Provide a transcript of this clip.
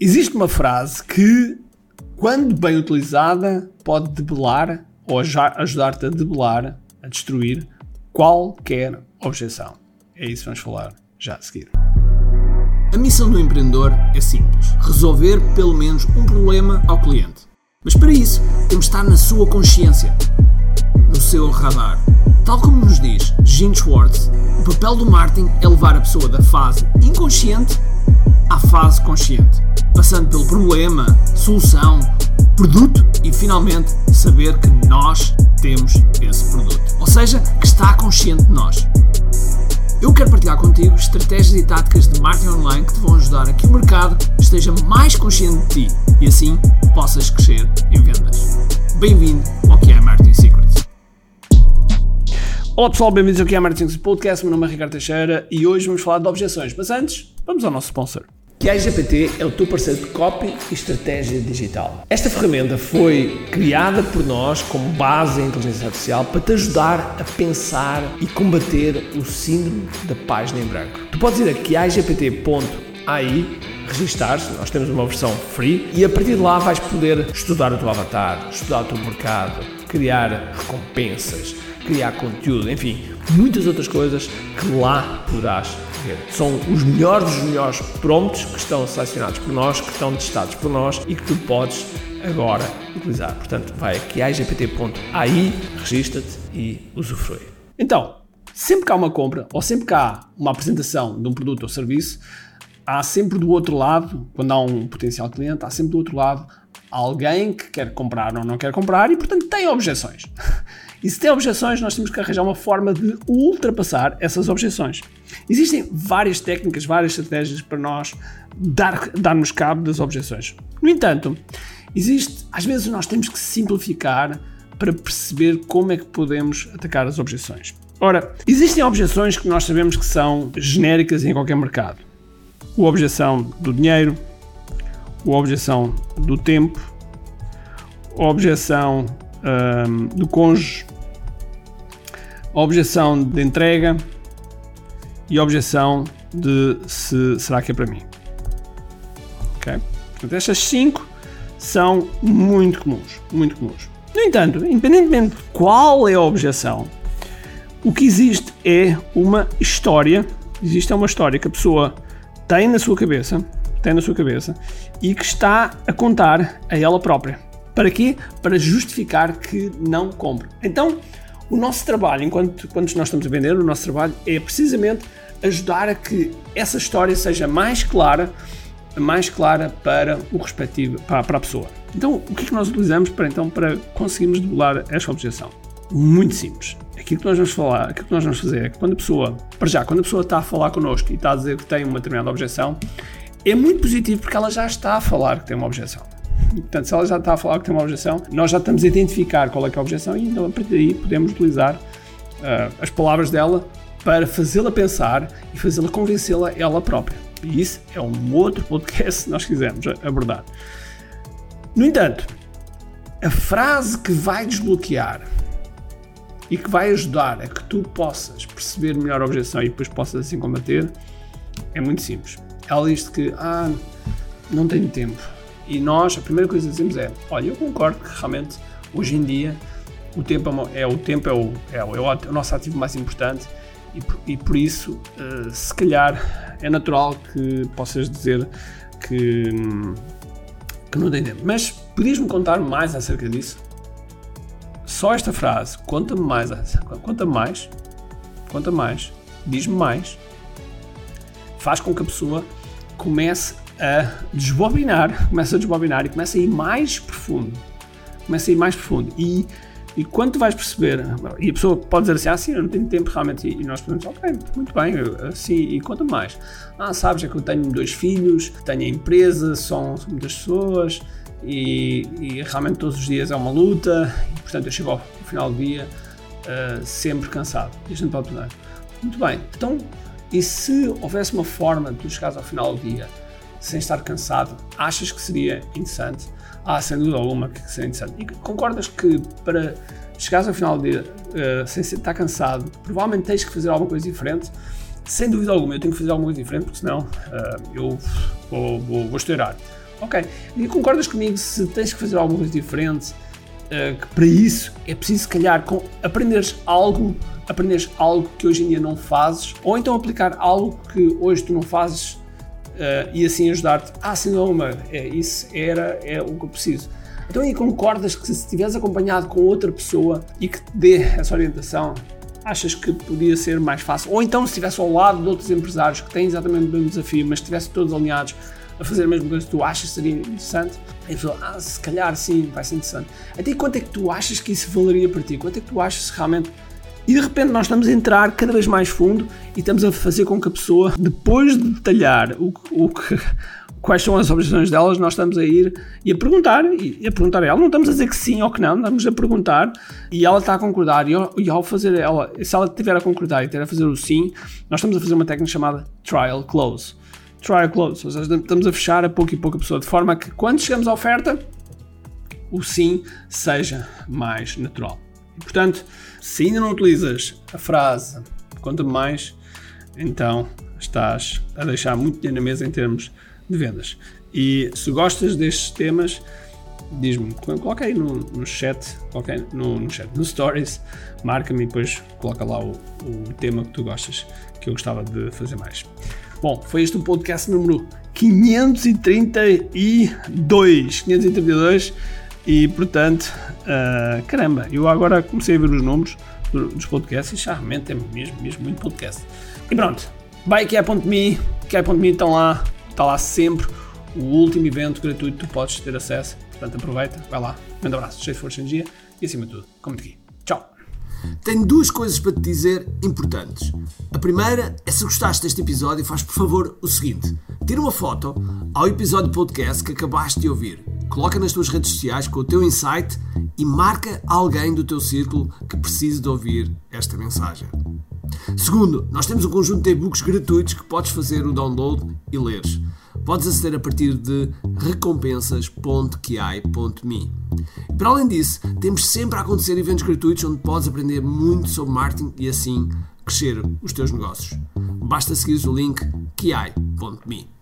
Existe uma frase que, quando bem utilizada, pode debelar ou ajudar-te a debelar, a destruir qualquer objeção. É isso que vamos falar já a seguir. A missão do empreendedor é simples: resolver pelo menos um problema ao cliente. Mas para isso, temos de estar na sua consciência, no seu radar. Tal como nos diz Gene Schwartz, o papel do marketing é levar a pessoa da fase inconsciente à fase consciente, passando pelo problema, solução, produto e finalmente saber que nós temos esse produto. Ou seja, que está consciente de nós. Eu quero partilhar contigo estratégias e táticas de marketing online que te vão ajudar a que o mercado esteja mais consciente de ti e assim possas crescer em vendas. Bem-vindo ao que é Marketing Secrets. Olá pessoal, bem-vindos ao que é Marketing Secrets Podcast. Meu nome é Ricardo Teixeira e hoje vamos falar de objeções. Mas antes, vamos ao nosso sponsor. Que a GPT é o teu parceiro de copy e estratégia digital. Esta ferramenta foi criada por nós como base em inteligência artificial para te ajudar a pensar e combater o síndrome da página em branco. Tu podes ir a quiagpt.ai registar-se, nós temos uma versão free e a partir de lá vais poder estudar o teu avatar, estudar o teu mercado, criar recompensas, criar conteúdo, enfim, muitas outras coisas que lá poderás são os melhores dos melhores prompts que estão selecionados por nós, que estão testados por nós e que tu podes agora utilizar. Portanto, vai aqui a igpt.ai, registra-te e usufrui. Então, sempre que há uma compra ou sempre que há uma apresentação de um produto ou serviço, há sempre do outro lado, quando há um potencial cliente, há sempre do outro lado alguém que quer comprar ou não quer comprar e, portanto, tem objeções. E se tem objeções, nós temos que arranjar uma forma de ultrapassar essas objeções. Existem várias técnicas, várias estratégias para nós dar, darmos cabo das objeções. No entanto, existe, às vezes nós temos que simplificar para perceber como é que podemos atacar as objeções. Ora, existem objeções que nós sabemos que são genéricas em qualquer mercado. A objeção do dinheiro, a objeção do tempo, a objeção um, do cônjuge, objeção de entrega e objeção de se será que é para mim. Ok? Portanto, estas cinco são muito comuns, muito comuns. No entanto, independentemente de qual é a objeção, o que existe é uma história, existe uma história que a pessoa tem na sua cabeça, tem na sua cabeça e que está a contar a ela própria. Para quê? Para justificar que não compra. Então, o nosso trabalho, enquanto, enquanto nós estamos a vender, o nosso trabalho é precisamente ajudar a que essa história seja mais clara, mais clara para o respectivo, para, para a pessoa. Então, o que é que nós utilizamos para então para conseguirmos debelar esta objeção? Muito simples. Aquilo que nós vamos falar, aquilo que nós vamos fazer é que quando a pessoa, para já, quando a pessoa está a falar connosco e está a dizer que tem uma determinada objeção, é muito positivo porque ela já está a falar que tem uma objeção. Portanto, se ela já está a falar que tem uma objeção, nós já estamos a identificar qual é, é a objeção e então a partir daí podemos utilizar uh, as palavras dela para fazê-la pensar e fazê-la convencê-la ela própria. E isso é um outro podcast se nós quisermos abordar. No entanto, a frase que vai desbloquear e que vai ajudar a que tu possas perceber melhor a objeção e depois possas assim combater é muito simples. Ela diz que ah, não tenho tempo e nós, a primeira coisa que dizemos é: olha, eu concordo que realmente hoje em dia o tempo é, o, tempo é o, é o, é o nosso ativo mais importante e por, e por isso, uh, se calhar, é natural que possas dizer que, que não tem tempo. Mas podias-me contar mais acerca disso? Só esta frase, conta-me mais, conta mais, conta mais, diz-me mais, faz com que a pessoa comece a desbobinar, começa a desbobinar e começa a ir mais profundo. Começa a ir mais profundo. E, e quando tu vais perceber, e a pessoa pode dizer assim, ah, sim, eu não tenho tempo realmente, e nós podemos, ok, muito bem, assim, e conta mais. Ah, sabes, é que eu tenho dois filhos, tenho a empresa, são, são muitas pessoas, e, e, realmente todos os dias é uma luta, e portanto eu chego ao, final do dia uh, sempre cansado. E a gente pode perguntar, muito bem, então, e se houvesse uma forma de tu chegares ao final do dia sem estar cansado, achas que seria interessante? Ah, sem dúvida alguma que seria interessante. E concordas que para chegares ao final do dia uh, sem estar cansado, provavelmente tens que fazer alguma coisa diferente? Sem dúvida alguma, eu tenho que fazer alguma coisa diferente, porque senão uh, eu vou, vou, vou estourar. Ok. E concordas comigo se tens que fazer alguma coisa diferente? Uh, que para isso é preciso, se calhar, com aprenderes algo, aprenderes algo que hoje em dia não fazes, ou então aplicar algo que hoje tu não fazes uh, e assim ajudar-te. Ah, sim, não, é, isso era é o que eu preciso. Então aí concordas que se estiveres acompanhado com outra pessoa e que te dê essa orientação, achas que podia ser mais fácil? Ou então se estivesse ao lado de outros empresários que têm exatamente o mesmo desafio, mas estivessem todos alinhados a fazer a mesma coisa que tu achas que seria interessante, e a pessoa, ah, se calhar sim, vai ser interessante. Até quanto é que tu achas que isso valeria para ti? Quanto é que tu achas que realmente. E de repente nós estamos a entrar cada vez mais fundo e estamos a fazer com que a pessoa, depois de detalhar o, o que quais são as objeções delas, nós estamos a ir e a perguntar, e a perguntar a ela, não estamos a dizer que sim ou que não, estamos a perguntar e ela está a concordar, e ao, e ao fazer ela, se ela estiver a concordar e estiver a fazer o sim, nós estamos a fazer uma técnica chamada trial close. Trial close, ou seja, estamos a fechar a pouco e pouco a pessoa, de forma que quando chegamos à oferta, o sim seja mais natural. E, portanto, se ainda não utilizas a frase conta-me mais, então estás a deixar muito dinheiro na mesa em termos de vendas. E se gostas destes temas, diz-me, coloca aí no, no chat, coloca aí no, no chat, no stories, marca-me e depois coloca lá o, o tema que tu gostas, que eu gostava de fazer mais. Bom, foi este o podcast número 532, 532 e portanto, uh, caramba, eu agora comecei a ver os números dos podcasts e já realmente é mesmo, mesmo muito podcast. E pronto, vai que é me, que é me estão lá está lá sempre o último evento gratuito que tu podes ter acesso. Portanto, aproveita, vai lá. Um grande abraço, cheio de força e energia e acima de tudo, como aqui. Tchau! Tenho duas coisas para te dizer importantes. A primeira é se gostaste deste episódio, faz por favor o seguinte: tira uma foto ao episódio podcast que acabaste de ouvir, coloca nas tuas redes sociais com o teu insight e marca alguém do teu círculo que precise de ouvir esta mensagem. Segundo, nós temos um conjunto de e-books gratuitos que podes fazer o download e leres. Podes aceder a partir de recompensas.ki.me. Para além disso, temos sempre a acontecer eventos gratuitos onde podes aprender muito sobre marketing e assim crescer os teus negócios. Basta seguir o link ki.me.